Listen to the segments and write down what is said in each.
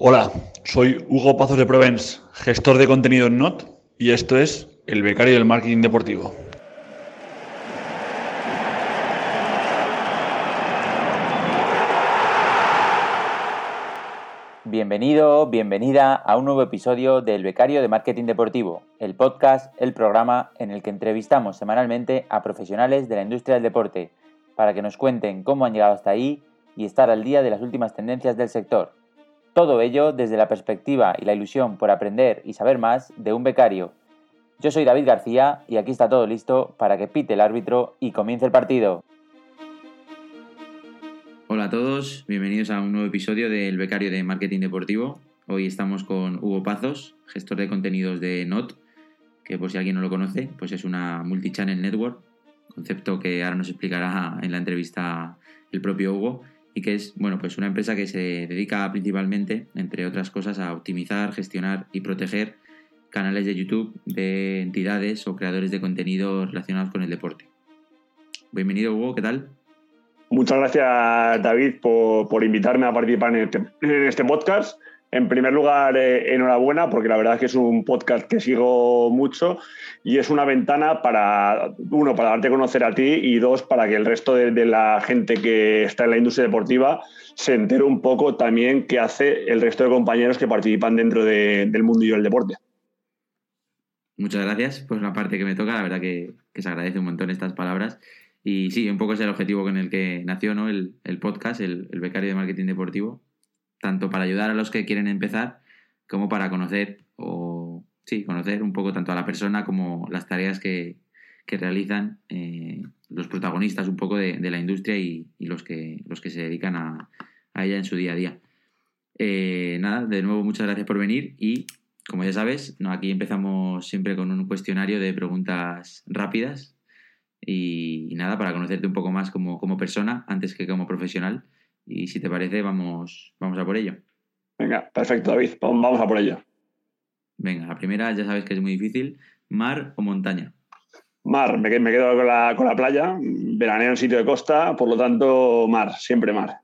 Hola, soy Hugo Pazos de Provence, gestor de contenido en NOT, y esto es El Becario del Marketing Deportivo. Bienvenido, bienvenida a un nuevo episodio del Becario de Marketing Deportivo, el podcast, el programa en el que entrevistamos semanalmente a profesionales de la industria del deporte para que nos cuenten cómo han llegado hasta ahí y estar al día de las últimas tendencias del sector. Todo ello desde la perspectiva y la ilusión por aprender y saber más de un becario. Yo soy David García y aquí está todo listo para que pite el árbitro y comience el partido. Hola a todos, bienvenidos a un nuevo episodio del Becario de Marketing Deportivo. Hoy estamos con Hugo Pazos, gestor de contenidos de NOT, que por si alguien no lo conoce, pues es una multichannel network, concepto que ahora nos explicará en la entrevista el propio Hugo y que es bueno, pues una empresa que se dedica principalmente, entre otras cosas, a optimizar, gestionar y proteger canales de YouTube de entidades o creadores de contenido relacionados con el deporte. Bienvenido Hugo, ¿qué tal? Muchas gracias David por, invitarme a participar en este, en este podcast en primer lugar, eh, enhorabuena, porque la verdad es que es un podcast que sigo mucho y es una ventana para, uno, para darte a conocer a ti y dos, para que el resto de, la gente que está en la industria deportiva se entere un poco también qué hace el resto de compañeros que participan dentro del mundo y del deporte. Muchas gracias. Pues la parte que me toca, la verdad que, se agradece un montón estas palabras. Y sí, un poco es el objetivo con el que nació ¿no? el, podcast, el becario de marketing deportivo tanto para ayudar a los que quieren empezar como para conocer o sí, conocer un poco tanto a la persona como las tareas que, realizan eh, los protagonistas un poco de, la industria y, los, que, los que se dedican a, ella en su día a día. Eh, nada, de nuevo muchas gracias por venir y como ya sabes, no, aquí empezamos siempre con un cuestionario de preguntas rápidas y, nada, para conocerte un poco más como, como persona antes que como profesional. Y si te parece, vamos, vamos a por ello. Venga, perfecto, David. Vamos a por ello. Venga, la primera ya sabes que es muy difícil. ¿Mar o montaña? Mar, me, quedo con la, con la playa, veraneo en sitio de costa, por lo tanto, mar, siempre mar.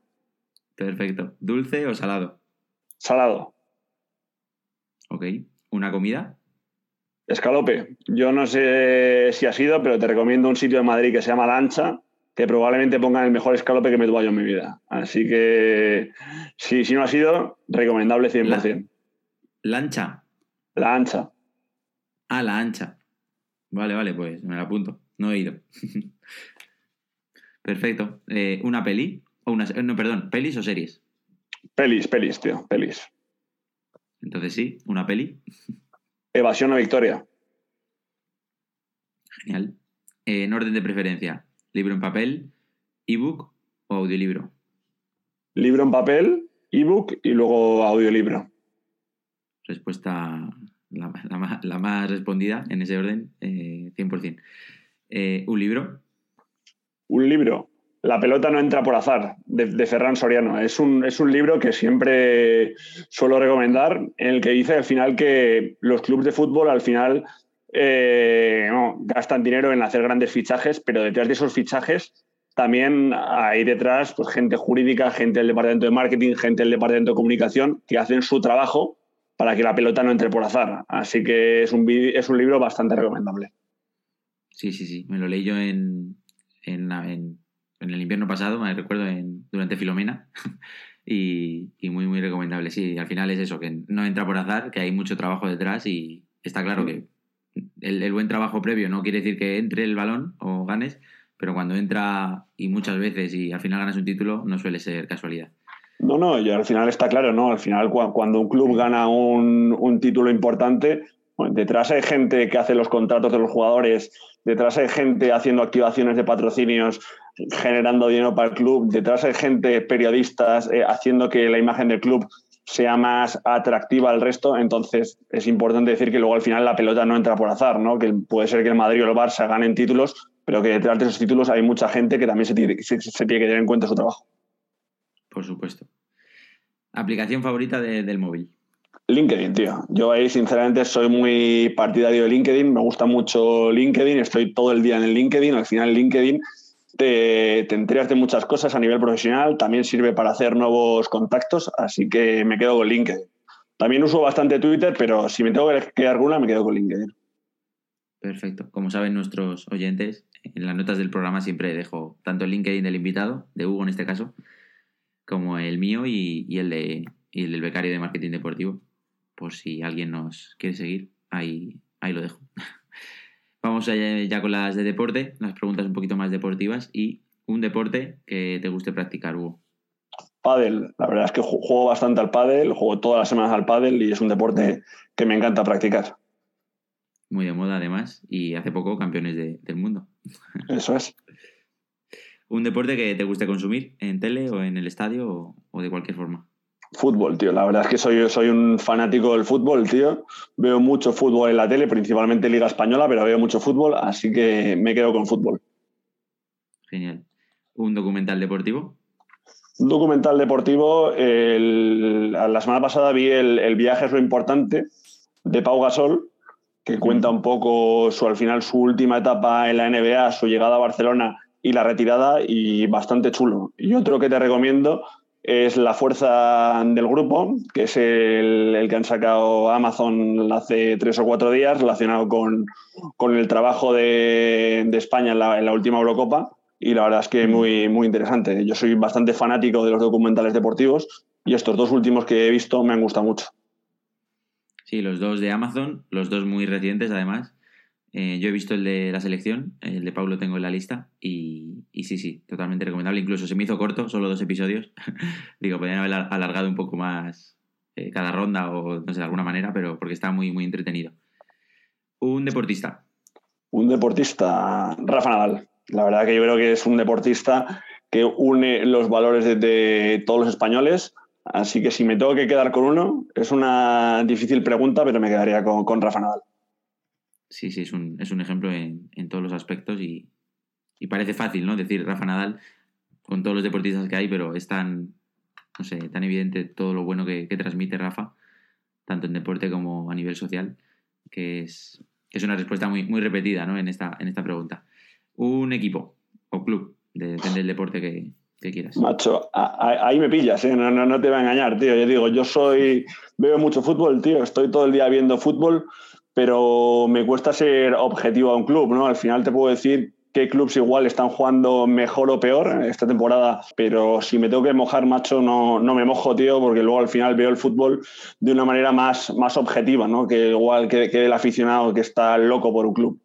Perfecto. ¿Dulce o salado? Salado. Ok. ¿Una comida? Escalope. Yo no sé si ha sido, pero te recomiendo un sitio de Madrid que se llama Lancha, que probablemente pongan el mejor escalope que me yo en mi vida. Así que, si, si no ha sido, recomendable 100%. La, ¿Lancha? La ancha. Ah, la ancha. Vale, vale, pues me la apunto. No he ido. Perfecto. Eh, ¿Una peli? O una, no, perdón, ¿pelis o series? Pelis, pelis, tío, pelis. Entonces sí, una peli. Evasión o victoria. Genial. Eh, en orden de preferencia, ¿Libro en papel, ebook o audiolibro? Libro en papel, ebook y luego audiolibro. Respuesta la, más respondida en ese orden, 100%. Eh, eh, ¿Un libro? Un libro. La pelota no entra por azar, de, Ferran Soriano. Es un, es un, libro que siempre suelo recomendar, en el que dice al final que los clubes de fútbol al final eh, gastan dinero en hacer grandes fichajes, pero detrás de esos fichajes también hay detrás pues, gente jurídica, gente del departamento de marketing, gente del departamento de comunicación que hacen su trabajo para que la pelota no entre por azar. Así que es un, es un libro bastante recomendable. Sí, sí, sí. Me lo leí yo en, en, el invierno pasado, me recuerdo, durante Filomena. y, y, muy, muy recomendable. Sí, al final es eso, que no entra por azar, que hay mucho trabajo detrás y está claro que el, buen trabajo previo no quiere decir que entre el balón o ganes, pero cuando entra y muchas veces y al final ganas un título, no suele ser casualidad. No, no, y al final está claro, ¿no? Al final cuando un club gana un, título importante, detrás hay gente que hace los contratos de los jugadores, detrás hay gente haciendo activaciones de patrocinios, generando dinero para el club, detrás hay gente, periodistas, eh, haciendo que la imagen del club sea más atractiva al resto, entonces es importante decir que luego al final la pelota no entra por azar, ¿no? Que puede ser que el Madrid o el Barça ganen títulos, pero que detrás de esos títulos hay mucha gente que también se tiene, se, tiene que tener en cuenta su trabajo. Por supuesto. ¿Aplicación favorita del móvil? LinkedIn, tío. Yo ahí sinceramente soy muy partidario de LinkedIn, me gusta mucho LinkedIn, estoy todo el día en el LinkedIn, al final LinkedIn te, te de muchas cosas a nivel profesional, también sirve para hacer nuevos contactos, así que me quedo con LinkedIn. También uso bastante Twitter, pero si me tengo que quedar alguna, me quedo con LinkedIn. Perfecto. Como saben nuestros oyentes, en las notas del programa siempre dejo tanto el LinkedIn del invitado, de Hugo en este caso, como el mío y, el, de, el del becario de marketing deportivo. Por si alguien nos quiere seguir, ahí, ahí lo dejo. Vamos ya con las de deporte, las preguntas un poquito más deportivas y un deporte que te guste practicar, Hugo. Pádel, la verdad es que juego bastante al pádel, juego todas las semanas al pádel y es un deporte que me encanta practicar. Muy de moda además y hace poco campeones del mundo. Eso es. ¿Un deporte que te guste consumir en tele o en el estadio o de cualquier forma? Fútbol, tío. La verdad es que soy, soy un fanático del fútbol, tío. Veo mucho fútbol en la tele, principalmente Liga Española, pero veo mucho fútbol, así que me quedo con fútbol. Genial. ¿Un documental deportivo? Un documental deportivo. la semana pasada vi el, viaje es lo importante de Pau Gasol, que cuenta un poco su, al final su última etapa en la NBA, su llegada a Barcelona y la retirada, y bastante chulo. Y otro que te recomiendo es la fuerza del grupo, que es el, que han sacado Amazon hace tres o cuatro días relacionado con, el trabajo de, España en la, última Eurocopa. Y la verdad es que muy, muy interesante. Yo soy bastante fanático de los documentales deportivos y estos dos últimos que he visto me han gustado mucho. Sí, los dos de Amazon, los dos muy recientes además. Eh, yo he visto el de la selección, el de Pablo tengo en la lista y, sí, sí, totalmente recomendable. Incluso se me hizo corto, solo dos episodios. Digo, podrían haber alargado un poco más eh, cada ronda o no sé, de alguna manera, pero porque está muy, muy entretenido. Un deportista. Un deportista, Rafa Nadal. La verdad que yo creo que es un deportista que une los valores de, todos los españoles. Así que si me tengo que quedar con uno, es una difícil pregunta, pero me quedaría con, con Rafa Nadal sí, sí, es un, es un ejemplo en, todos los aspectos y, parece fácil, ¿no? Decir Rafa Nadal con todos los deportistas que hay, pero es tan, no sé, tan evidente todo lo bueno que, transmite Rafa, tanto en deporte como a nivel social, que es, es una respuesta muy, muy repetida, ¿no? En esta, en esta pregunta. Un equipo o club, depende del deporte que, quieras. Macho, ahí me pillas, ¿eh? no, no, no, te voy a engañar, tío. Yo digo, yo soy, veo mucho fútbol, tío, estoy todo el día viendo fútbol, pero me cuesta ser objetivo a un club, ¿no? Al final te puedo decir qué clubs igual están jugando mejor o peor esta temporada, pero si me tengo que mojar, macho, no, no me mojo, tío, porque luego al final veo el fútbol de una manera más, más objetiva, ¿no? Que igual que, el aficionado que está loco por un club.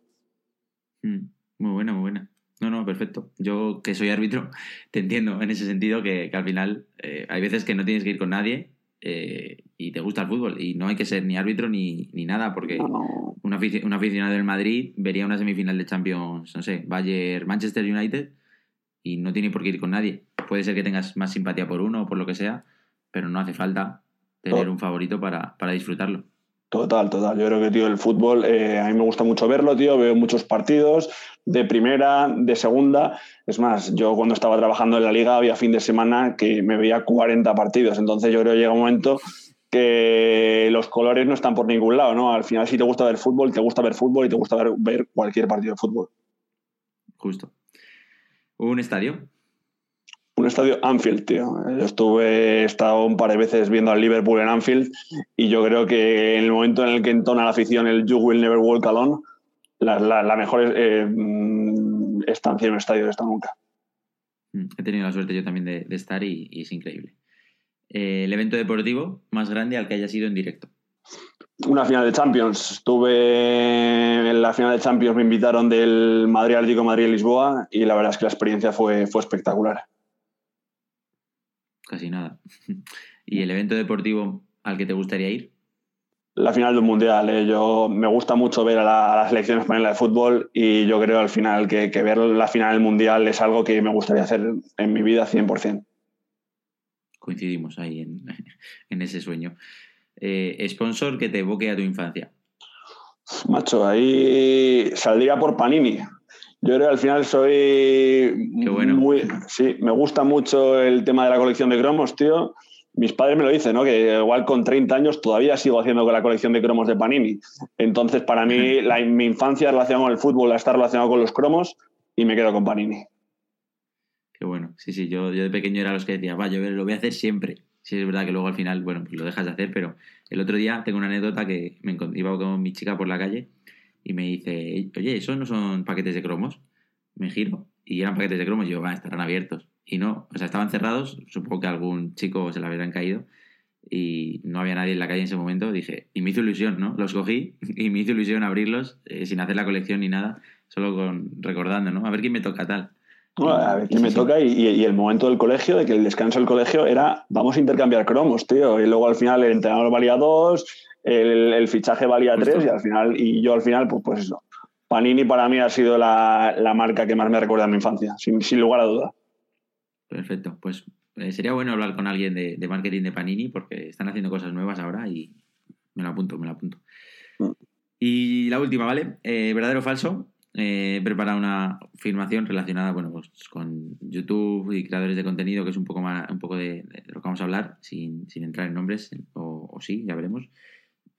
Mm, muy buena, muy buena. No, no, perfecto. Yo que soy árbitro, te entiendo en ese sentido que, al final eh, hay veces que no tienes que ir con nadie eh, y te gusta el fútbol. Y no hay que ser ni árbitro ni, nada, porque un, aficionado del Madrid vería una semifinal de Champions, no sé, Bayern, Manchester United, y no tiene por qué ir con nadie. Puede ser que tengas más simpatía por uno o por lo que sea, pero no hace falta tener un favorito para, para disfrutarlo. Total, total. Yo creo que, tío, el fútbol, eh, a mí me gusta mucho verlo, tío. Veo muchos partidos de primera, de segunda. Es más, yo cuando estaba trabajando en la liga había fin de semana que me veía 40 partidos. Entonces yo creo que llega un momento que los colores no están por ningún lado, ¿no? Al final, si te gusta ver fútbol, te gusta ver fútbol y te gusta ver, ver cualquier partido de fútbol. Justo. ¿Un estadio? Un estadio Anfield, tío. Yo estuve, he estado un par de veces viendo al Liverpool en Anfield y yo creo que en el momento en el que entona la afición el You Will Never Walk Alone, la, mejor eh, mm, estancia en un estadio de esta nunca. Mm, he tenido la suerte yo también de, estar y, es increíble. Eh, ¿El evento deportivo más grande al que haya sido en directo? Una final de Champions. Estuve en la final de Champions, me invitaron del Madrid Atlético Madrid-Lisboa y la verdad es que la experiencia fue, fue espectacular casi nada. ¿Y el evento deportivo al que te gustaría ir? La final del Mundial. ¿eh? Yo me gusta mucho ver a la, selección española de fútbol y yo creo al final que, ver la final del Mundial es algo que me gustaría hacer en mi vida 100%. Coincidimos ahí en, ese sueño. Eh, ¿Sponsor que te evoque a tu infancia? Macho, ahí saldría por Panini. Yo creo que al final soy muy. Sí, me gusta mucho el tema de la colección de cromos, tío. Mis padres me lo dicen, ¿no? Que igual con 30 años todavía sigo haciendo con la colección de cromos de Panini. Entonces, para mí, la, mi infancia relacionada con el fútbol está relacionada con los cromos y me quedo con Panini. Qué bueno. Sí, sí, yo, yo de pequeño era los que decía, va, yo lo voy a hacer siempre. Sí, es verdad que luego al final, bueno, pues lo dejas de hacer, pero el otro día tengo una anécdota que me iba con mi chica por la calle y me dice, oye, ¿esos no son paquetes de cromos? Me giro y eran paquetes de cromos y yo, va, estarán abiertos. Y no, o sea, estaban cerrados, supongo que algún chico se le habrían caído y no había nadie en la calle en ese momento. Dije, y me hizo ilusión, ¿no? Los cogí y me hizo ilusión abrirlos eh, sin hacer la colección ni nada, solo con recordando, ¿no? A ver quién me toca tal. a ver quién me toca y, el momento del colegio, de que el descanso del colegio era vamos a intercambiar cromos, tío. Y luego al final el entrenador valía dos, el, fichaje valía tres y al final, y yo al final, pues, pues eso. Panini para mí ha sido la, marca que más me recuerda a mi infancia, sin, sin lugar a duda. Perfecto, pues eh, sería bueno hablar con alguien de, marketing de Panini porque están haciendo cosas nuevas ahora y me lo apunto, me lo apunto. Mm. Y la última, ¿vale? Eh, ¿Verdadero o falso? Eh, he preparado una afirmación relacionada bueno, pues, con YouTube y creadores de contenido, que es un poco, más, un poco de, lo que vamos a hablar, sin, entrar en nombres, o, sí, ya veremos.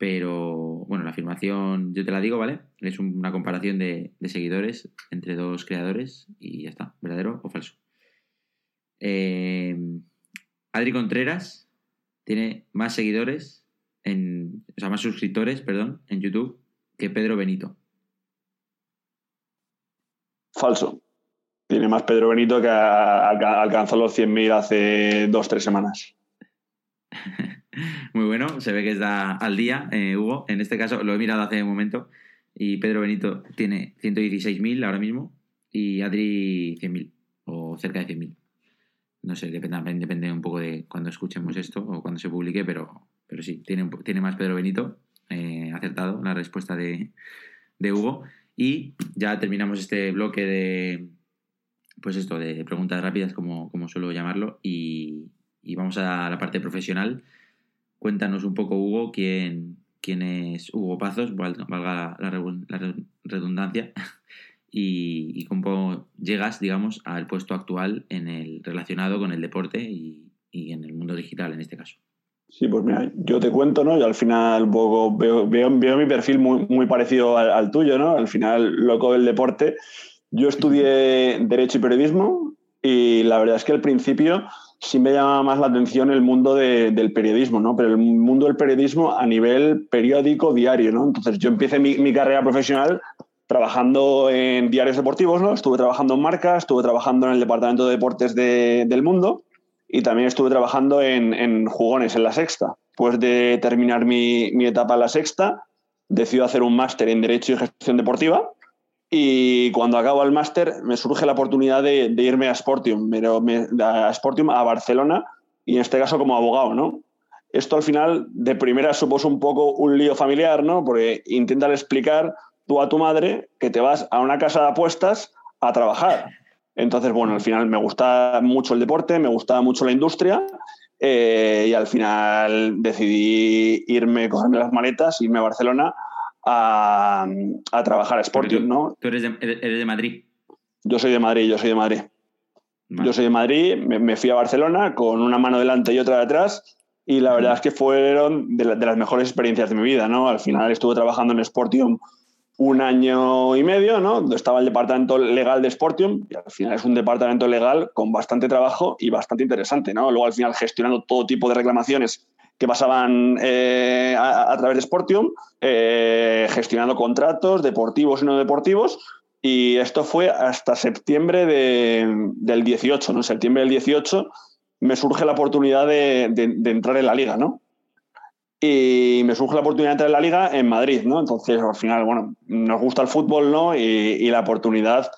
Pero bueno, la afirmación yo te la digo, ¿vale? Es una comparación de, de seguidores entre dos creadores y ya está, ¿verdadero o falso? Eh, Adri Contreras tiene más seguidores, en, o sea, más suscriptores, perdón, en YouTube que Pedro Benito. Falso. Tiene más Pedro Benito que alcanzó los 100.000 hace dos, tres semanas. Muy bueno, se ve que está al día, eh, Hugo. En este caso lo he mirado hace un momento y Pedro Benito tiene 116.000 ahora mismo y Adri 100.000 o cerca de 100.000 no sé, depende, depende un poco de cuando escuchemos esto o cuando se publique, pero, pero sí, tiene, tiene más Pedro Benito, eh, acertado la respuesta de, Hugo. Y ya terminamos este bloque de, pues esto, de preguntas rápidas, como, como suelo llamarlo, y, vamos a la parte profesional. Cuéntanos un poco, Hugo, quién, quién es Hugo Pazos, valga la redundancia, y, cómo llegas, digamos, al puesto actual en el relacionado con el deporte y, en el mundo digital en este caso. Sí, pues mira, yo te cuento, ¿no? Yo al final veo, veo, mi perfil muy, muy parecido al, tuyo, ¿no? Al final, loco del deporte. Yo estudié Derecho y Periodismo y la verdad es que al principio sí me llama más la atención el mundo del periodismo, ¿no? Pero el mundo del periodismo a nivel periódico, diario, ¿no? Entonces yo empecé mi, mi carrera profesional trabajando en diarios deportivos, ¿no? Estuve trabajando en marcas, estuve trabajando en el departamento de deportes del mundo y también estuve trabajando en, jugones en la sexta. Después de terminar mi, etapa en la sexta, decido hacer un máster en Derecho y Gestión Deportiva y cuando acabo el máster me surge la oportunidad de, irme a Sportium, pero a Sportium, a Barcelona y en este caso como abogado, ¿no? Esto al final de primera supuso un poco un lío familiar, ¿no? Porque intentar explicar tú a tu madre que te vas a una casa de apuestas a trabajar. Entonces, bueno, al final me gusta mucho el deporte, me gusta mucho la industria eh, y al final decidí irme, cogerme las maletas, irme a Barcelona a, trabajar a Sporting, ¿no? Tú eres de, Madrid. Yo soy de Madrid, yo soy de Madrid. Yo soy de Madrid, me, fui a Barcelona con una mano delante y otra detrás y la verdad es que fueron de, de, las mejores experiencias de mi vida, ¿no? Al final estuve trabajando en Sportium un año y medio, ¿no? Donde estaba el departamento legal de Sportium, y al final es un departamento legal con bastante trabajo y bastante interesante, ¿no? Luego al final gestionando todo tipo de reclamaciones que pasaban eh, a, través de Sportium, eh, gestionando contratos deportivos y no deportivos, y esto fue hasta septiembre del 18, ¿no? En septiembre del 18 me surge la oportunidad de, de entrar en la liga, ¿no? y me surge la oportunidad de entrar en la liga en Madrid, ¿no? Entonces, al final, bueno, nos gusta el fútbol, ¿no? Y, la oportunidad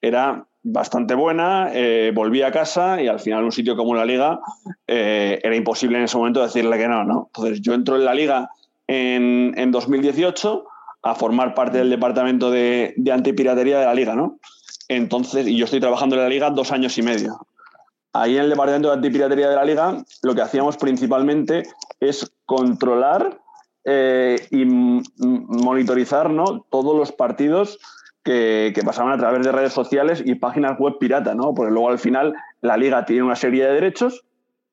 era bastante buena, eh, volví a casa y al final un sitio como la liga eh, era imposible en ese momento decirle que no, ¿no? Entonces yo entro en la liga en, en 2018 a formar parte del departamento de, de antipiratería de la liga, ¿no? Entonces, y yo estoy trabajando en la liga dos años y medio. Ahí en el departamento de antipiratería de la liga, lo que hacíamos principalmente es controlar eh, y monitorizar ¿no? todos los partidos que, pasaban a través de redes sociales y páginas web pirata, ¿no? Porque luego al final la liga tiene una serie de derechos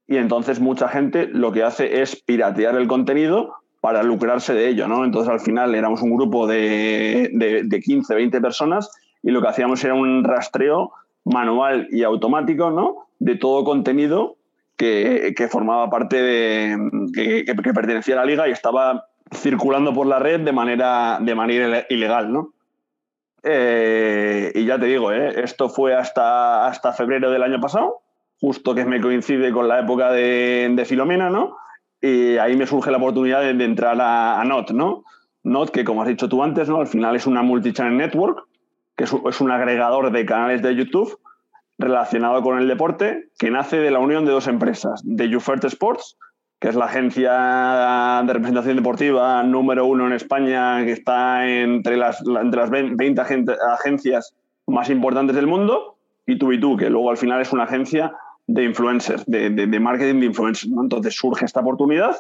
y entonces mucha gente lo que hace es piratear el contenido para lucrarse de ello, ¿no? Entonces al final éramos un grupo de, de, de 15, 20 personas y lo que hacíamos era un rastreo manual y automático, ¿no? De todo contenido que, formaba parte de. Que, pertenecía a la liga y estaba circulando por la red de manera, de manera ilegal, ¿no? Eh, y ya te digo, ¿eh? esto fue hasta, hasta febrero del año pasado, justo que me coincide con la época de, de Filomena, ¿no? Y ahí me surge la oportunidad de, entrar a, NOT, ¿no? NOT, que como has dicho tú antes, ¿no? Al final es una multichannel network, que es, es un agregador de canales de YouTube relacionado con el deporte, que nace de la unión de dos empresas, de YouFirst Sports, que es la agencia de representación deportiva número uno en España, que está entre las, entre las 20 agencias más importantes del mundo, y tú que luego al final es una agencia de influencers, de, marketing de influencers. Entonces surge esta oportunidad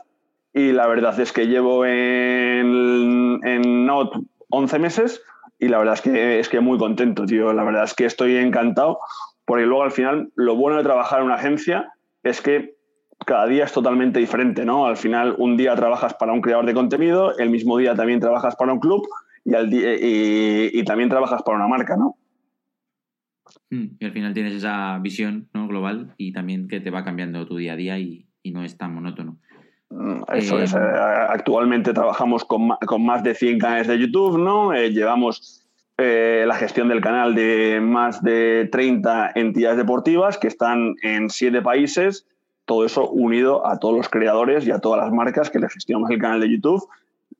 y la verdad es que llevo en, en Not 11 meses y la verdad es que es que muy contento, tío. La verdad es que estoy encantado porque luego al final lo bueno de trabajar en una agencia es que cada día es totalmente diferente, ¿no? Al final un día trabajas para un creador de contenido, el mismo día también trabajas para un club y, al y, también trabajas para una marca, ¿no? Hmm, y al final tienes esa visión ¿no? global y también que te va cambiando tu día a día y, no es tan monótono. Mm, eso es. Eh, actualmente trabajamos con, más de 100 canales de YouTube, ¿no? Eh, llevamos eh, la gestión del canal de más de 30 entidades deportivas que están en siete países, todo eso unido a todos los creadores y a todas las marcas que le gestionamos el canal de YouTube,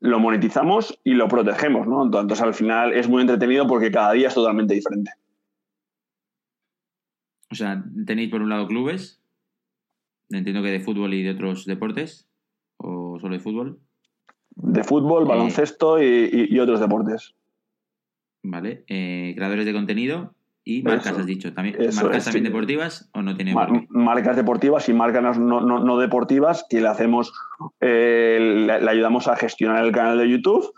lo monetizamos y lo protegemos, ¿no? Entonces al final es muy entretenido porque cada día es totalmente diferente. O sea, tenéis por un lado clubes, entiendo que de fútbol y de otros deportes, o solo de fútbol. De fútbol, eh, baloncesto y otros deportes. ¿vale? Eh, creadores de contenido y marcas, has dicho. ¿También, ¿Marcas también deportivas o no tiene Marcas deportivas y marcas no, deportivas que le hacemos, eh, le, ayudamos a gestionar el canal de YouTube,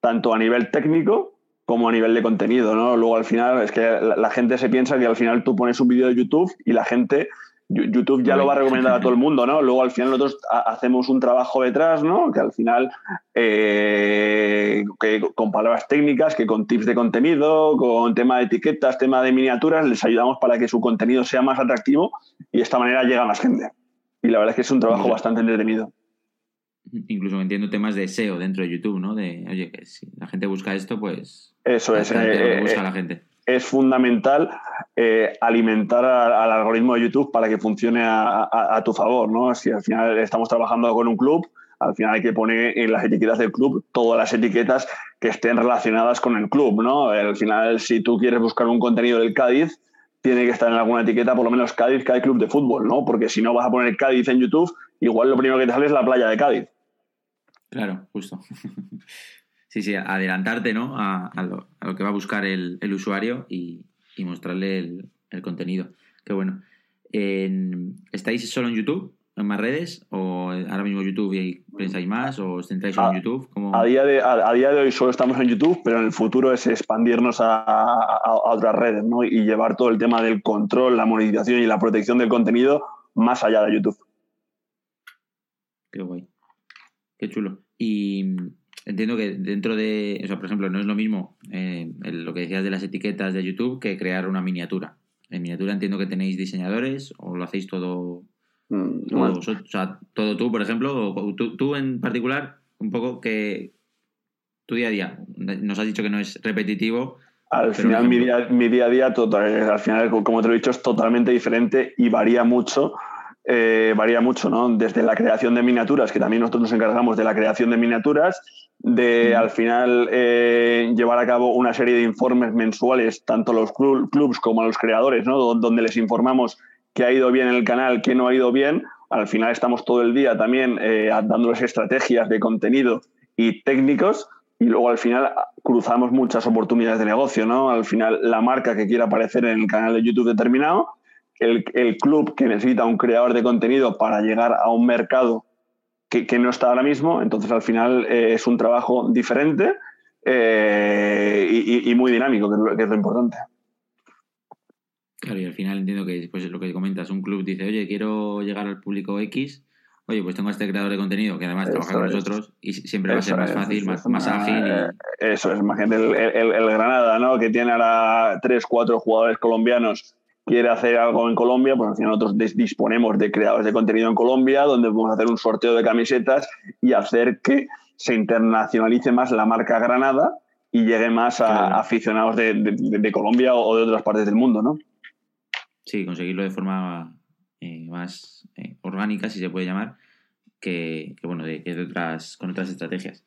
tanto a nivel técnico como a nivel de contenido, ¿no? Luego al final es que la gente se piensa que al final tú pones un vídeo de YouTube y la gente YouTube ya lo va a recomendar a todo el mundo, ¿no? Luego al final nosotros hacemos un trabajo detrás, ¿no? Que al final, eh, con palabras técnicas, que con tips de contenido, con tema de etiquetas, tema de miniaturas, les ayudamos para que su contenido sea más atractivo y de esta manera llega a más gente. Y la verdad es que es un trabajo bastante entretenido. Incluso entiendo temas de SEO dentro de YouTube, ¿no? De, oye, que si la gente busca esto, pues... Eso es. Eh, busca la gente es fundamental eh, alimentar al algoritmo de YouTube para que funcione a, tu favor, ¿no? Si al final estamos trabajando con un club, al final hay que poner en las etiquetas del club todas las etiquetas que estén relacionadas con el club, ¿no? Al final, si tú quieres buscar un contenido del Cádiz, tiene que estar en alguna etiqueta, por lo menos Cádiz, cada club de fútbol, ¿no? Porque si no vas a poner Cádiz en YouTube, igual lo primero que te sale es la playa de Cádiz. Claro, justo. Sí, sí, adelantarte ¿no? a, lo, que va a buscar el, usuario y, mostrarle el, contenido. Qué bueno. ¿Estáis solo en YouTube? ¿En más redes? ¿O ahora mismo YouTube y pensáis más? ¿O os centráis solo en YouTube? A, día de, a, día de hoy solo estamos en YouTube, pero en el futuro es expandirnos a, otras redes ¿no? y llevar todo el tema del control, la monetización y la protección del contenido más allá de YouTube. Qué guay. Qué chulo. Y entiendo que dentro de, o sea, por ejemplo, no es lo mismo eh, lo que decías de las etiquetas de YouTube que crear una miniatura. En miniatura entiendo que tenéis diseñadores o lo hacéis todo, mm, o sea, todo tú, por ejemplo, o tú, en particular, un poco que tu día a día, nos has dicho que no es repetitivo. Al final, mi, día, mi día a día, total, al final, como te lo he dicho, es totalmente diferente y varía mucho. Eh, varía mucho, ¿no? Desde la creación de miniaturas, que también nosotros nos encargamos de la creación de miniaturas, de al final eh, llevar a cabo una serie de informes mensuales, tanto a los clubs como a los creadores, ¿no? donde les informamos qué ha ido bien en el canal, qué no ha ido bien. Al final estamos todo el día también eh, dándoles estrategias de contenido y técnicos y luego al final cruzamos muchas oportunidades de negocio, ¿no? Al final la marca que quiera aparecer en el canal de YouTube determinado, el, el club que necesita un creador de contenido para llegar a un mercado que, no está ahora mismo. Entonces, al final eh, es un trabajo diferente eh, y, muy dinámico, que es, lo, importante. Claro, y al final entiendo que después es lo que comentas, un club dice, oye, quiero llegar al público X, oye, pues tengo a este creador de contenido que además trabaja con nosotros y siempre va a ser más fácil, más, más, ágil. Eso es, imagínate el, el, Granada, ¿no? Que tiene ahora tres, cuatro jugadores colombianos quiere hacer algo en Colombia, pues al final nosotros disponemos de creadores de contenido en Colombia, donde podemos hacer un sorteo de camisetas y hacer que se internacionalice más la marca Granada y llegue más a aficionados de, Colombia o de otras partes del mundo, ¿no? Sí, conseguirlo de forma eh, más eh, orgánica, si se puede llamar, que, bueno, de, otras, con otras estrategias.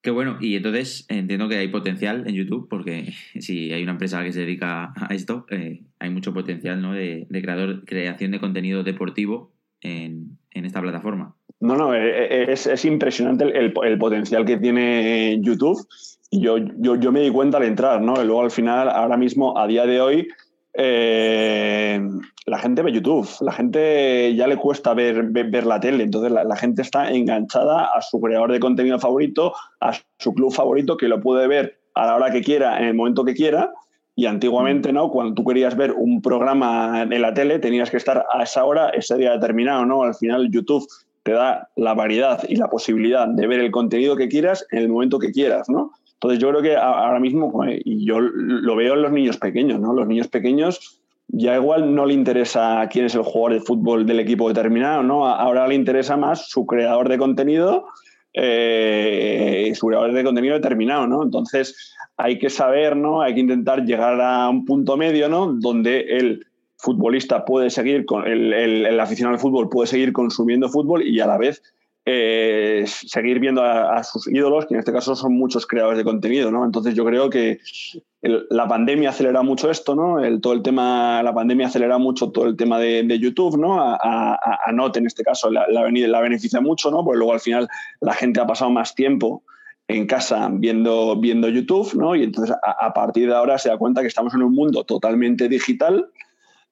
Qué bueno, y entonces entiendo que hay potencial en YouTube, porque si hay una empresa que se dedica a esto, eh, hay mucho potencial ¿no? de, creador, creación de contenido deportivo en, esta plataforma. No, no, eh, eh, es, impresionante el, potencial que tiene YouTube. Y yo, yo, yo, me di cuenta al entrar, ¿no? Y luego al final, ahora mismo, a día de hoy, eh, la gente ve YouTube, la gente ya le cuesta ver, ver, la tele, entonces la, gente está enganchada a su creador de contenido favorito, a su club favorito, que lo puede ver a la hora que quiera, en el momento que quiera. Y antiguamente, ¿no? Cuando tú querías ver un programa en la tele, tenías que estar a esa hora, ese día determinado, ¿no? Al final, YouTube te da la variedad y la posibilidad de ver el contenido que quieras en el momento que quieras, ¿no? Entonces yo creo que ahora mismo, y yo lo veo en los niños pequeños, ¿no? Los niños pequeños ya igual no le interesa quién es el jugador de fútbol del equipo determinado, ¿no? Ahora le interesa más su creador de contenido, eh, su creador de contenido determinado, ¿no? Entonces hay que saber, ¿no? Hay que intentar llegar a un punto medio, ¿no? Donde el futbolista puede seguir, con el, el, el aficionado al fútbol puede seguir consumiendo fútbol y a la vez eh, seguir viendo a, sus ídolos, que en este caso son muchos creadores de contenido, ¿no? Entonces yo creo que la pandemia acelera mucho esto, ¿no? El, todo el tema, la pandemia acelera mucho todo el tema de, YouTube, ¿no? A, a, en este caso, la, la, la, beneficia mucho, ¿no? Porque luego al final la gente ha pasado más tiempo en casa viendo, viendo YouTube, ¿no? Y entonces a, partir de ahora se da cuenta que estamos en un mundo totalmente digital,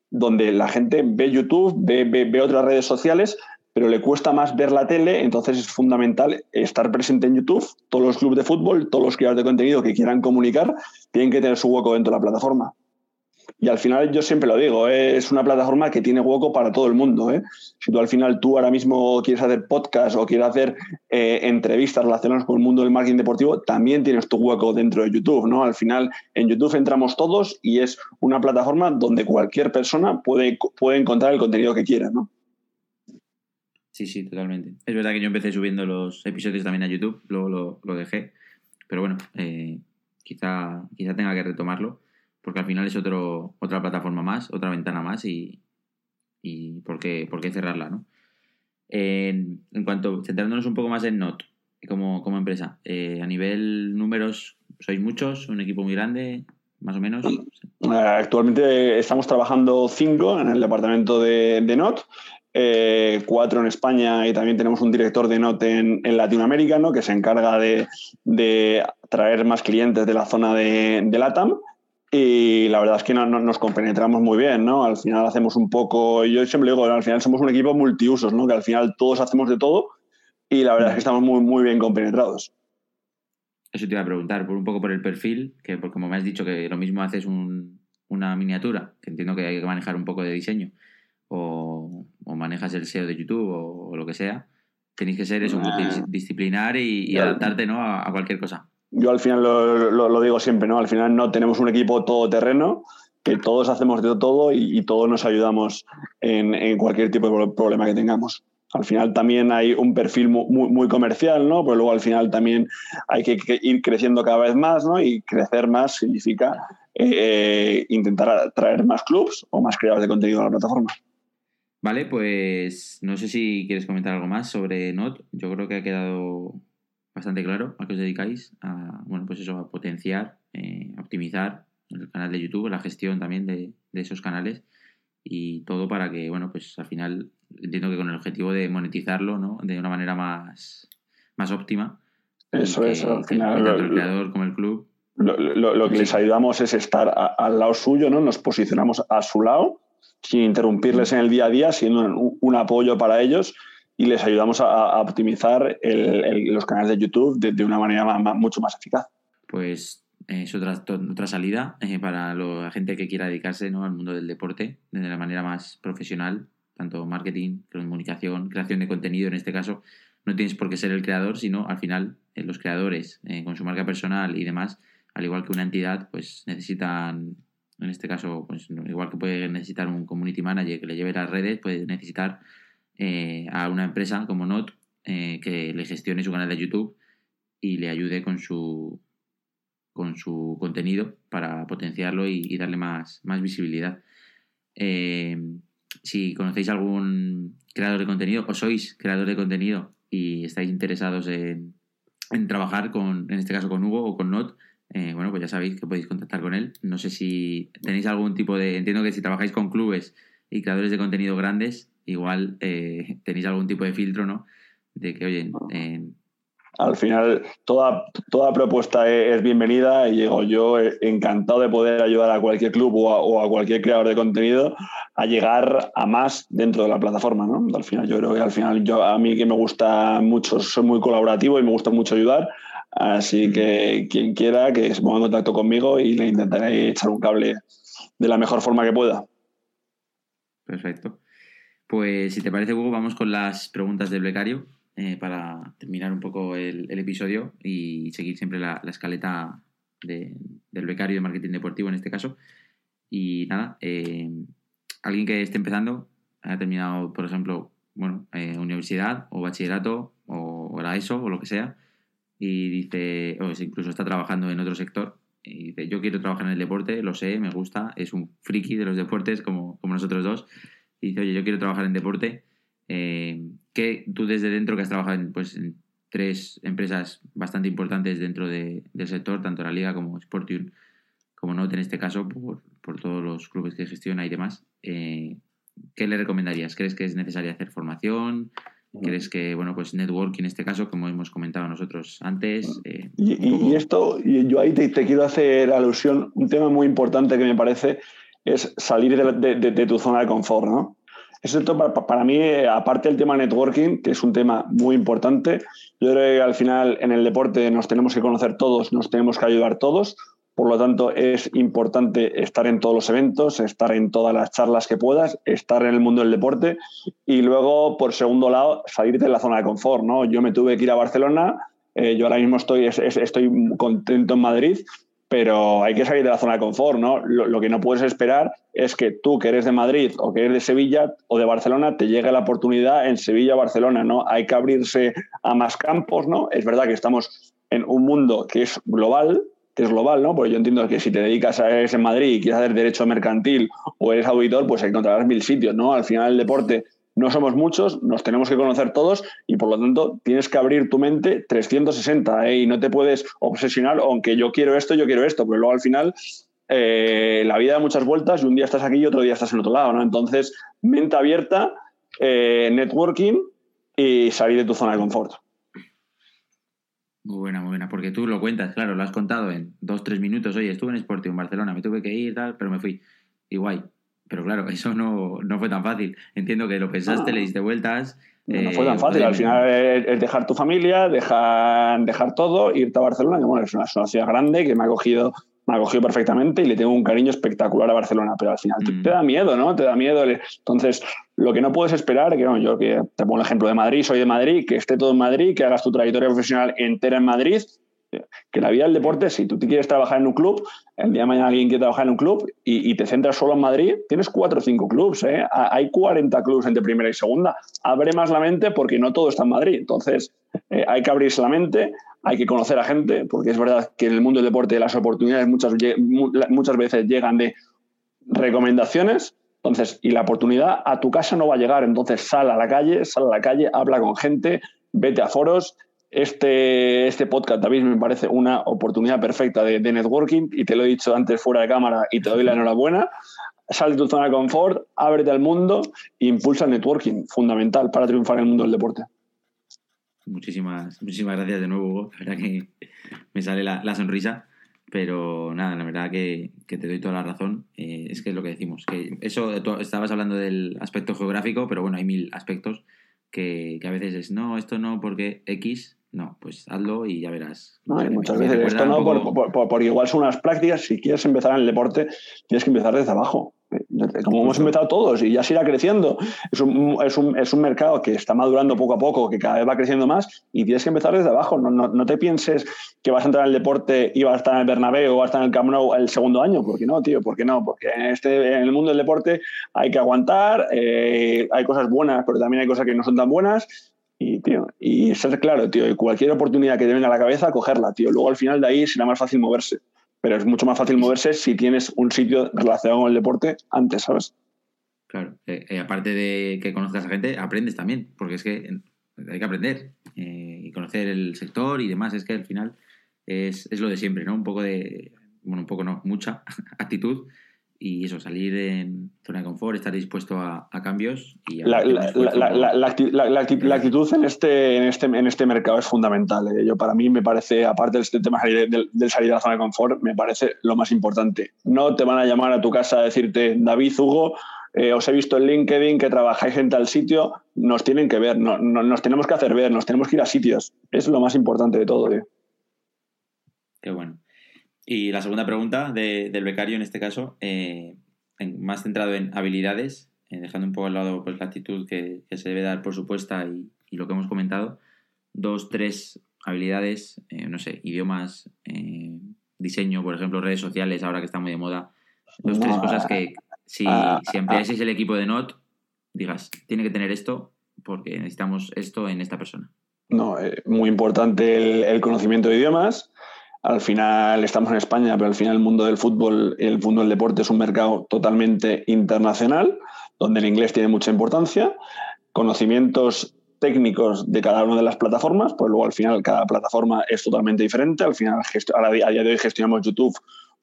donde la gente ve YouTube, ve, ve otras redes sociales, pero le cuesta más ver la tele, entonces es fundamental estar presente en YouTube. Todos los clubes de fútbol, todos los creadores de contenido que quieran comunicar, tienen que tener su hueco dentro de la plataforma. Y al final yo siempre lo digo, ¿eh? es una plataforma que tiene hueco para todo el mundo. ¿eh? Si tú al final tú ahora mismo quieres hacer podcast o quieres hacer eh, entrevistas relacionadas con el mundo del marketing deportivo, también tienes tu hueco dentro de YouTube. ¿no? Al final en YouTube entramos todos y es una plataforma donde cualquier persona puede, puede encontrar el contenido que quiera. ¿no? Sí, sí, totalmente. Es verdad que yo empecé subiendo los episodios también a YouTube, luego lo, dejé. Pero bueno, eh, quizá, quizá tenga que retomarlo, porque al final es otro, otra plataforma más, otra ventana más y, y por, qué, por qué cerrarla, ¿no? En, cuanto, centrándonos un poco más en Not, como, como empresa, eh, a nivel números, ¿sois muchos? ¿Un equipo muy grande? Más o menos. Eh, actualmente estamos trabajando cinco en el departamento de, de Not. Eh, cuatro en España y también tenemos un director de Note en, Latinoamérica, ¿no? que se encarga de, traer más clientes de la zona de, de LATAM. Y la verdad es que no, nos compenetramos muy bien, ¿no? Al final hacemos un poco, yo siempre digo, al final somos un equipo multiusos, ¿no? Que al final todos hacemos de todo y la verdad es que estamos muy, muy bien compenetrados. Eso te iba a preguntar, por un poco por el perfil, que como me has dicho que lo mismo haces una miniatura, que entiendo que hay que manejar un poco de diseño o, manejas el SEO de YouTube o, lo que sea, tenéis que ser eso, multidisciplinar y, adaptarte ¿no? A, cualquier cosa. Yo al final lo, digo siempre, ¿no? Al final no tenemos un equipo todoterreno, que todos hacemos de todo y, todos nos ayudamos en, cualquier tipo de problema que tengamos. Al final también hay un perfil muy, comercial, ¿no? Pero luego al final también hay que, ir creciendo cada vez más, ¿no? Y crecer más significa eh, intentar atraer más clubs o más creadores de contenido a la plataforma. Vale, pues no sé si quieres comentar algo más sobre Not. Yo creo que ha quedado bastante claro a qué os dedicáis. A, bueno, pues eso, a potenciar, eh, a optimizar el canal de YouTube, la gestión también de, esos canales y todo para que, bueno, pues al final entiendo que con el objetivo de monetizarlo, ¿no? De una manera más, más óptima. Eso es, al final. Tanto el creador como el club. Lo, que les ayudamos es estar al lado suyo, ¿no? Nos posicionamos a su lado sin interrumpirles en el día a día, siendo un, apoyo para ellos y les ayudamos a, optimizar los canales de YouTube de, una manera mucho más eficaz. Pues es otra, otra salida eh, para la gente que quiera dedicarse al mundo del deporte de la manera más profesional, tanto marketing, comunicación, creación de contenido en este caso. No tienes por qué ser el creador, sino al final eh, los creadores eh, con su marca personal y demás, al igual que una entidad, pues necesitan En este caso, pues igual que puede necesitar un community manager que le lleve las redes, puede necesitar eh, a una empresa como Not eh, que le gestione su canal de YouTube y le ayude con su con su contenido para potenciarlo y, darle más, más visibilidad. Eh, si conocéis algún creador de contenido o sois creador de contenido y estáis interesados en, trabajar con, en este caso con Hugo o con Not, eh, bueno, pues ya sabéis que podéis contactar con él. No sé si tenéis algún tipo de. Entiendo que si trabajáis con clubes y creadores de contenido grandes, igual eh, tenéis algún tipo de filtro, ¿no? De que, oye, al final, toda, toda propuesta es, bienvenida y llego yo eh, encantado de poder ayudar a cualquier club o a, cualquier creador de contenido a llegar a más dentro de la plataforma. ¿no? Al final, yo creo que al final, yo, a mí que me gusta mucho, soy muy colaborativo y me gusta mucho ayudar. Así que quien quiera que se ponga en contacto conmigo y le intentaré echar un cable de la mejor forma que pueda. Perfecto. Pues si te parece, Hugo, vamos con las preguntas del becario. Eh, para terminar un poco el, episodio y seguir siempre la, escaleta del becario de marketing deportivo en este caso. Y nada, eh, alguien que esté empezando, ha terminado, por ejemplo, bueno, eh, universidad o bachillerato o, la ESO o lo que sea, y dice, o incluso está trabajando en otro sector, y dice, yo quiero trabajar en el deporte, lo sé, me gusta, es un friki de los deportes como, como nosotros dos, y dice, oye, yo quiero trabajar en deporte, eh, que tú desde dentro que has trabajado en, pues, en tres empresas bastante importantes dentro del sector, tanto la liga como Sportium, como Not en este caso, por, todos los clubes que gestiona y demás, eh, ¿qué le recomendarías? ¿Crees que es necesario hacer formación? ¿Crees que, bueno, pues networking en este caso, como hemos comentado nosotros antes? Eh, y, esto, yo ahí te, quiero hacer alusión, un tema muy importante que me parece es salir de tu zona de confort, ¿no? Eso para, para mí, aparte del tema networking, que es un tema muy importante, yo creo que al final en el deporte nos tenemos que conocer todos, nos tenemos que ayudar todos. Por lo tanto, es importante estar en todos los eventos, estar en todas las charlas que puedas, estar en el mundo del deporte y luego, por segundo lado, salir de la zona de confort. ¿no? Yo me tuve que ir a Barcelona, eh, yo ahora mismo estoy, estoy contento en Madrid, pero hay que salir de la zona de confort, ¿no? Lo, que no puedes esperar es que tú, que eres de Madrid o que eres de Sevilla o de Barcelona, te llegue la oportunidad en Sevilla o Barcelona, ¿no? Hay que abrirse a más campos, ¿no? Es verdad que estamos en un mundo que es global, que es global, ¿no? Porque yo entiendo que si te dedicas a eres en Madrid y quieres hacer derecho mercantil o eres auditor, pues encontrarás mil sitios, ¿no? Al final el deporte no somos muchos, nos tenemos que conocer todos y por lo tanto tienes que abrir tu mente 360 ¿eh? y no te puedes obsesionar, aunque yo quiero esto, yo quiero esto, pero luego al final eh, la vida da muchas vueltas y un día estás aquí y otro día estás en otro lado, ¿no? Entonces, mente abierta, eh, networking y salir de tu zona de confort. Muy buena, muy buena, porque tú lo cuentas, claro, lo has contado en dos, tres minutos. Oye, estuve en Sporting en Barcelona, me tuve que ir, tal, pero me fui. Y guay, pero claro, eso no, fue tan fácil. Entiendo que lo pensaste, le diste vueltas. No, fue tan eh, fácil. Al final es dejar tu familia, dejar, dejar todo, irte a Barcelona, que bueno, es una, ciudad grande que me ha cogido me ha cogido perfectamente y le tengo un cariño espectacular a Barcelona, pero al final te, mm. da miedo, ¿no? Te da miedo. Entonces, lo que no puedes esperar, que yo que te pongo el ejemplo de Madrid, soy de Madrid, que esté todo en Madrid, que hagas tu trayectoria profesional entera en Madrid, que la vida del deporte, si tú te quieres trabajar en un club, el día de mañana alguien quiere trabajar en un club y, te centras solo en Madrid, tienes cuatro o cinco clubes, ¿eh? hay 40 clubes entre primera y segunda. Abre más la mente porque no todo está en Madrid. Entonces, eh, hay que abrirse la mente, hay que conocer a gente, porque es verdad que en el mundo del deporte las oportunidades muchas, muchas veces llegan de recomendaciones. Entonces, y la oportunidad a tu casa no va a llegar. Entonces, sal a la calle, sal a la calle, habla con gente, vete a foros, este, este podcast, David, me parece una oportunidad perfecta de, networking y te lo he dicho antes fuera de cámara y te doy la enhorabuena. Sal de tu zona de confort, ábrete al mundo e impulsa el networking, fundamental para triunfar en el mundo del deporte. Muchísimas, muchísimas gracias de nuevo, Hugo. La verdad que me sale la, sonrisa, pero nada, la verdad que, te doy toda la razón. Eh, es que es lo que decimos, que eso, estabas hablando del aspecto geográfico, pero bueno, hay mil aspectos que, a veces es, no, esto no porque X, no, pues hazlo y ya verás. muchas veces esto no, porque igual son unas prácticas, si quieres empezar en el deporte, tienes que empezar desde abajo. Como hemos empezado todos y ya se irá creciendo. Es un, es, un, es un, mercado que está madurando poco a poco, que cada vez va creciendo más y tienes que empezar desde abajo. No, no, no te pienses que vas a entrar en el deporte y vas a estar en el Bernabéu o vas a estar en el Camp Nou el segundo año. ¿Por qué no, tío? ¿Por qué no? Porque en, este, en el mundo del deporte hay que aguantar, eh, hay cosas buenas, pero también hay cosas que no son tan buenas y, tío, y ser claro, tío, y cualquier oportunidad que te venga a la cabeza, cogerla, tío. Luego al final de ahí será más fácil moverse. Pero es mucho más fácil moverse si tienes un sitio relacionado con el deporte antes, ¿sabes? Claro, eh, eh, aparte de que conozcas a gente, aprendes también, porque es que hay que aprender eh, y conocer el sector y demás. Es que al final es, es, lo de siempre, ¿no? Un poco de, bueno, un poco no, mucha actitud y eso, salir en zona de confort, estar dispuesto a, a cambios. Y la, la, la, la, actitud en este, en, este, en este mercado es fundamental. ¿eh? Yo, para mí me parece, aparte de este tema del, del salir de la zona de confort, me parece lo más importante. No te van a llamar a tu casa a decirte, David, Hugo, eh, os he visto en LinkedIn que trabajáis en tal sitio, nos tienen que ver, no, no, nos tenemos que hacer ver, nos tenemos que ir a sitios. Es lo más importante de todo. ¿eh? Qué bueno. Y la segunda pregunta de, del becario, en este caso, eh, más centrado en habilidades, eh, dejando un poco al lado pues, la actitud que, se debe dar por supuesta y, lo que hemos comentado. Dos, tres habilidades, eh, no sé, idiomas, eh, diseño, por ejemplo, redes sociales, ahora que está muy de moda. Dos, tres cosas que si, si el equipo de NOT, digas, tiene que tener esto porque necesitamos esto en esta persona. No, muy importante el conocimiento de idiomas al final estamos en España, pero al final el mundo del fútbol, el mundo del deporte es un mercado totalmente internacional, donde el inglés tiene mucha importancia, conocimientos técnicos de cada una de las plataformas, pues luego al final cada plataforma es totalmente diferente, al final a día de hoy gestionamos YouTube,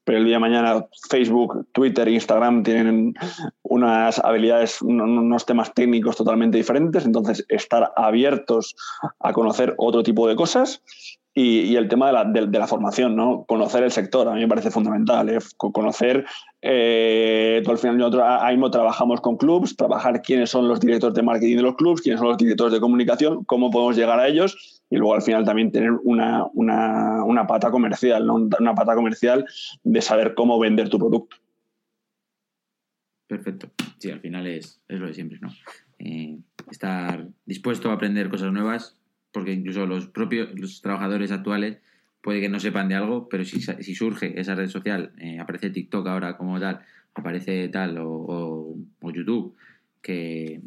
pero el día de mañana Facebook, Twitter, Instagram tienen unas habilidades, unos temas técnicos totalmente diferentes, entonces estar abiertos a conocer otro tipo de cosas y, el tema de la, de, de la, formación, ¿no? Conocer el sector, a mí me parece fundamental. ¿eh? Conocer, eh, tú al final nosotros ahí mismo trabajamos con clubs, trabajar quiénes son los directores de marketing de los clubs, quiénes son los directores de comunicación, cómo podemos llegar a ellos y luego al final también tener una, una, una pata comercial, ¿no? Una pata comercial de saber cómo vender tu producto. Perfecto. Sí, al final es, es lo de siempre, ¿no? Eh, estar dispuesto a aprender cosas nuevas, porque incluso los propios los trabajadores actuales puede que no sepan de algo, pero si, si surge esa red social, eh, aparece TikTok ahora como tal, aparece tal, o, o, o YouTube, que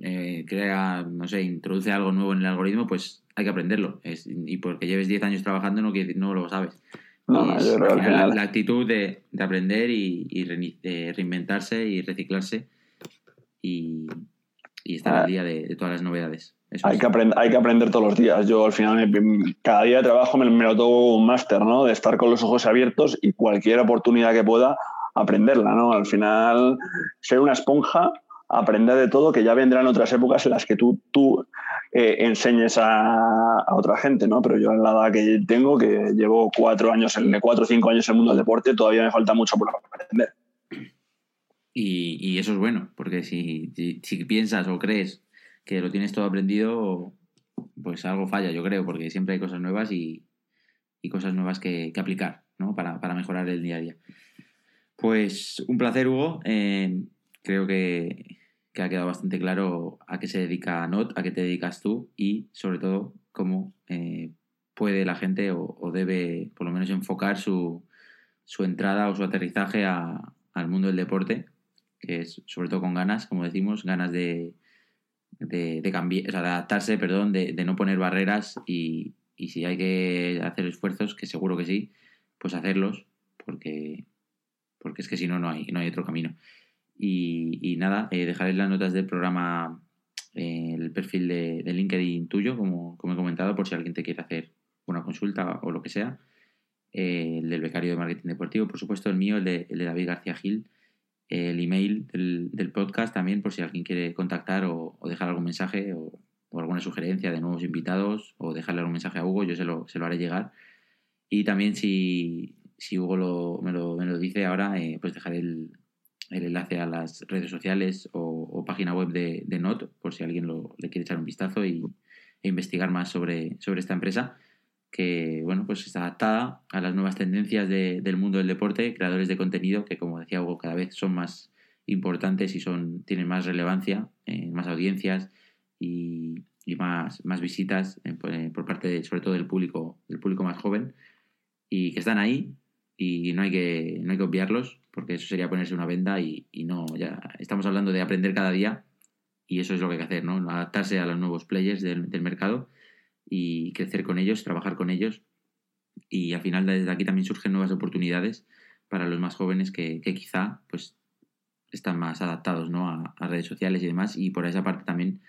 eh, crea, no sé, introduce algo nuevo en el algoritmo, pues hay que aprenderlo. Es, y porque lleves 10 años trabajando no, no lo sabes. No, es, al final, la, la, actitud de, de aprender y, y re, de reinventarse y reciclarse y, y estar ah. al día de, de todas las novedades. Eso hay, que aprender, hay que aprender todos los días. Yo al final, cada día de trabajo me, me lo tomo un máster, ¿no? De estar con los ojos abiertos y cualquier oportunidad que pueda aprenderla, ¿no? Al final, ser una esponja, aprender de todo, que ya vendrán otras épocas en las que tú, tú eh, enseñes a, a, otra gente, ¿no? Pero yo en la edad que tengo, que llevo cuatro años, en, cuatro o cinco años en el mundo del deporte, todavía me falta mucho por aprender. Y, y eso es bueno, porque si, si, si piensas o crees que lo tienes todo aprendido, pues algo falla, yo creo, porque siempre hay cosas nuevas y, y cosas nuevas que, que aplicar, ¿no? Para, para, mejorar el día a día. Pues un placer, Hugo. Eh, creo que, que, ha quedado bastante claro a qué se dedica Not, a qué te dedicas tú y, sobre todo, cómo eh, puede la gente o, o, debe, por lo menos, enfocar su, su entrada o su aterrizaje a, al mundo del deporte, que es sobre todo con ganas, como decimos, ganas de, de, cambiar, o sea, de adaptarse, perdón, de, de no poner barreras y, y, si hay que hacer esfuerzos, que seguro que sí, pues hacerlos, porque, porque es que si no, no hay, no hay otro camino. Y, y nada, eh, dejaré las notas del programa eh, el perfil de, de, LinkedIn tuyo, como, como he comentado, por si alguien te quiere hacer una consulta o lo que sea. Eh, el del becario de marketing deportivo, por supuesto, el mío, el de, el de David García Gil el email del, del, podcast también por si alguien quiere contactar o, dejar algún mensaje o, o, alguna sugerencia de nuevos invitados o dejarle algún mensaje a Hugo, yo se lo, se lo haré llegar. Y también si, si Hugo lo, me, lo, me, lo, dice ahora, eh, pues dejaré el, el, enlace a las redes sociales o, o página web de, de, Not por si alguien lo, le quiere echar un vistazo y, e investigar más sobre, sobre esta empresa que bueno, pues está adaptada a las nuevas tendencias del mundo del deporte, creadores de contenido que, como decía Hugo, cada vez son más importantes y son, tienen más relevancia, eh, más audiencias y, más, más visitas eh, por, parte de, sobre todo del público, del público más joven y que están ahí y no hay que, no hay que obviarlos porque eso sería ponerse una venda y, y no, ya estamos hablando de aprender cada día y eso es lo que hay que hacer, ¿no? Adaptarse a los nuevos players del, del mercado y crecer con ellos, trabajar con ellos. Y al final desde aquí también surgen nuevas oportunidades para los más jóvenes que, quizá pues están más adaptados ¿no? a, redes sociales y demás. Y por esa parte también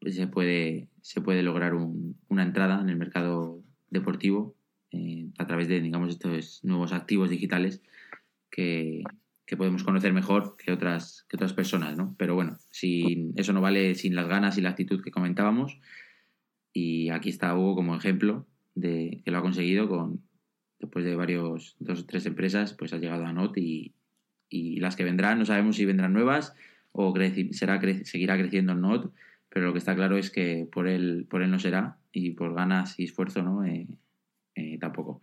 pues, se, puede, se puede lograr una entrada en el mercado deportivo eh, a través de, digamos, estos nuevos activos digitales que, que, podemos conocer mejor que otras, que otras personas, ¿no? Pero bueno, sin, eso no vale sin las ganas y la actitud que comentábamos. Y aquí está Hugo como ejemplo de que lo ha conseguido con después de varios, dos o tres empresas, pues ha llegado a NOT y, y las que vendrán, no sabemos si vendrán nuevas o será, seguirá creciendo en NOT, pero lo que está claro es que por él, por él no será y por ganas y esfuerzo no eh, eh, tampoco.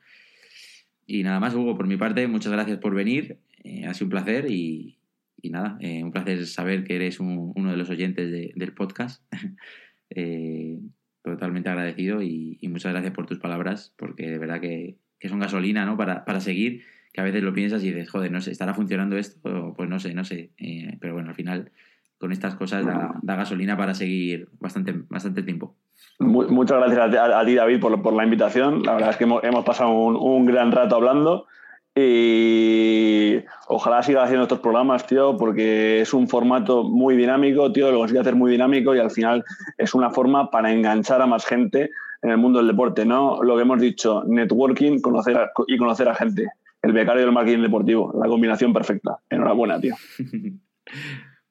Y nada más, Hugo, por mi parte, muchas gracias por venir, eh, ha sido un placer y, y nada, un placer saber que eres uno de los oyentes del podcast. totalmente agradecido y, muchas gracias por tus palabras, porque de verdad que, son gasolina ¿no? para, para, seguir, que a veces lo piensas y dices, joder, no sé, ¿estará funcionando esto? Pues no sé, no sé. Eh, pero bueno, al final con estas cosas da, gasolina para seguir bastante, bastante tiempo. Muchas gracias a, ti, David, por, por, la invitación. La verdad es que hemos, pasado un gran rato hablando. Y ojalá siga haciendo estos programas, tío, porque es un formato muy dinámico, tío, lo consigue hacer muy dinámico y al final es una forma para enganchar a más gente en el mundo del deporte, ¿no? Lo que hemos dicho, networking conocer y conocer a gente. El becario del marketing deportivo, la combinación perfecta. Enhorabuena, tío.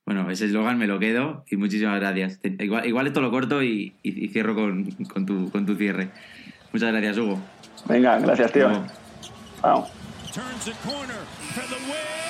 Bueno, ese eslogan me lo quedo y muchísimas gracias. Igual, esto lo corto y, cierro con, tu, con tu cierre. Muchas gracias, Hugo. Venga, gracias, tío. Chao. Turns the corner for the win.